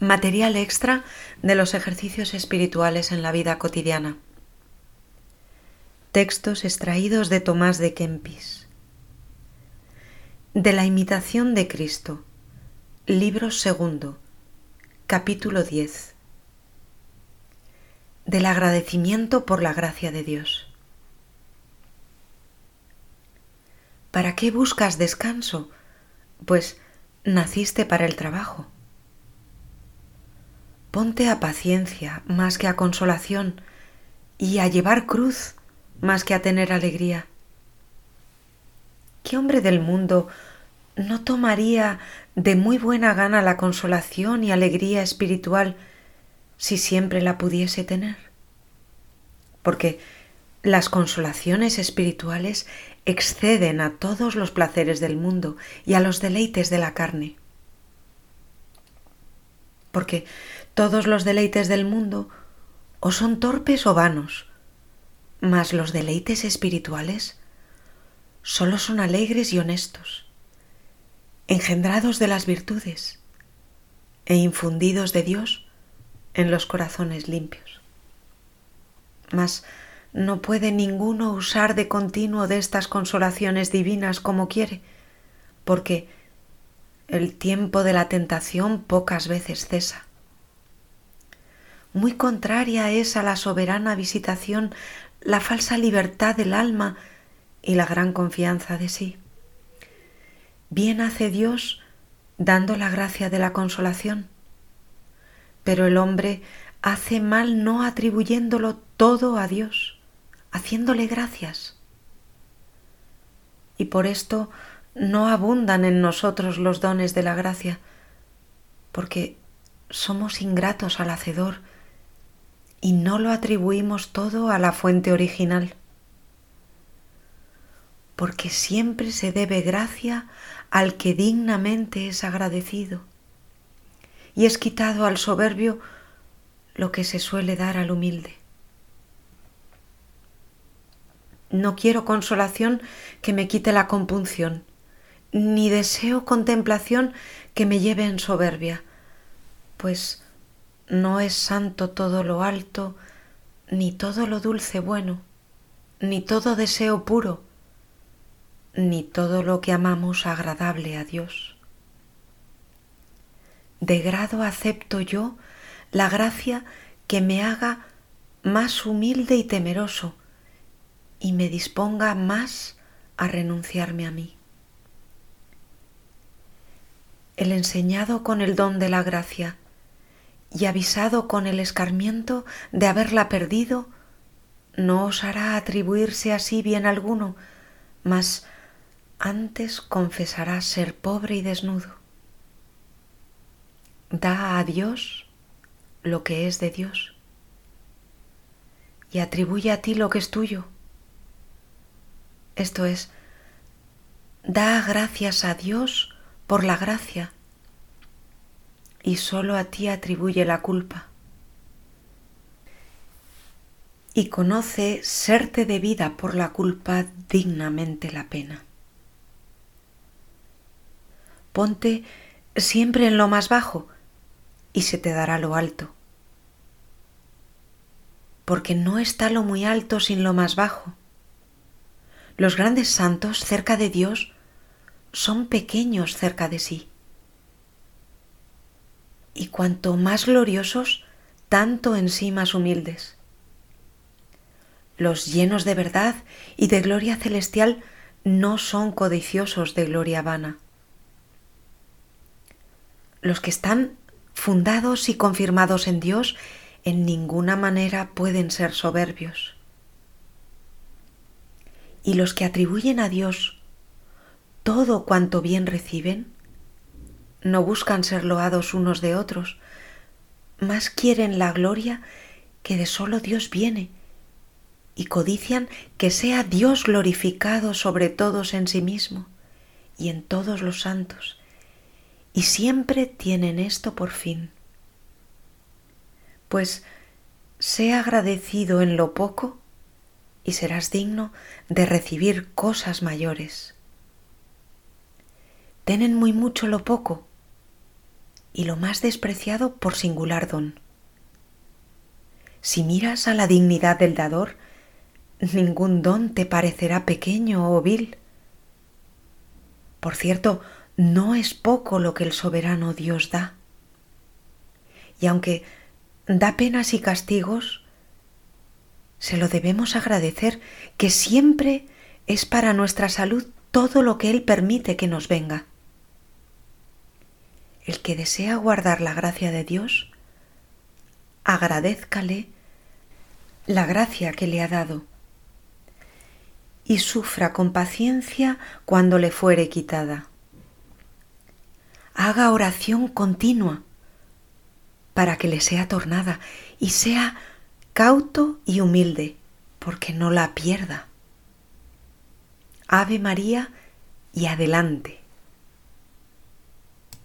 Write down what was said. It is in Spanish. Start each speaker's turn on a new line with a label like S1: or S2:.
S1: Material extra de los ejercicios espirituales en la vida cotidiana. Textos extraídos de Tomás de Kempis. De la imitación de Cristo. Libro segundo. Capítulo 10. Del agradecimiento por la gracia de Dios. ¿Para qué buscas descanso? Pues naciste para el trabajo. Ponte a paciencia más que a consolación y a llevar cruz más que a tener alegría. ¿Qué hombre del mundo no tomaría de muy buena gana la consolación y alegría espiritual si siempre la pudiese tener? Porque las consolaciones espirituales exceden a todos los placeres del mundo y a los deleites de la carne. Porque todos los deleites del mundo o son torpes o vanos, mas los deleites espirituales solo son alegres y honestos, engendrados de las virtudes e infundidos de Dios en los corazones limpios. Mas no puede ninguno usar de continuo de estas consolaciones divinas como quiere, porque el tiempo de la tentación pocas veces cesa muy contraria es a la soberana visitación la falsa libertad del alma y la gran confianza de sí. Bien hace Dios dando la gracia de la consolación, pero el hombre hace mal no atribuyéndolo todo a Dios, haciéndole gracias. Y por esto no abundan en nosotros los dones de la gracia, porque somos ingratos al Hacedor y no lo atribuimos todo a la fuente original. Porque siempre se debe gracia al que dignamente es agradecido y es quitado al soberbio lo que se suele dar al humilde. No quiero consolación que me quite la compunción, ni deseo contemplación que me lleve en soberbia, pues no es santo todo lo alto, ni todo lo dulce bueno, ni todo deseo puro, ni todo lo que amamos agradable a Dios. De grado acepto yo la gracia que me haga más humilde y temeroso y me disponga más a renunciarme a mí. El enseñado con el don de la gracia, y avisado con el escarmiento de haberla perdido, no osará atribuirse así bien alguno, mas antes confesará ser pobre y desnudo. Da a Dios lo que es de Dios y atribuye a ti lo que es tuyo. Esto es, da gracias a Dios por la gracia y solo a ti atribuye la culpa. Y conoce serte debida por la culpa dignamente la pena. Ponte siempre en lo más bajo y se te dará lo alto. Porque no está lo muy alto sin lo más bajo. Los grandes santos cerca de Dios son pequeños cerca de sí y cuanto más gloriosos, tanto en sí más humildes. Los llenos de verdad y de gloria celestial no son codiciosos de gloria vana. Los que están fundados y confirmados en Dios en ninguna manera pueden ser soberbios. Y los que atribuyen a Dios todo cuanto bien reciben, no buscan ser loados unos de otros, más quieren la gloria que de solo Dios viene, y codician que sea Dios glorificado sobre todos en sí mismo y en todos los santos, y siempre tienen esto por fin. Pues sé agradecido en lo poco y serás digno de recibir cosas mayores. Tenen muy mucho lo poco y lo más despreciado por singular don. Si miras a la dignidad del dador, ningún don te parecerá pequeño o vil. Por cierto, no es poco lo que el soberano Dios da. Y aunque da penas y castigos, se lo debemos agradecer, que siempre es para nuestra salud todo lo que Él permite que nos venga. El que desea guardar la gracia de Dios, agradézcale la gracia que le ha dado y sufra con paciencia cuando le fuere quitada. Haga oración continua para que le sea tornada y sea cauto y humilde, porque no la pierda. Ave María y adelante.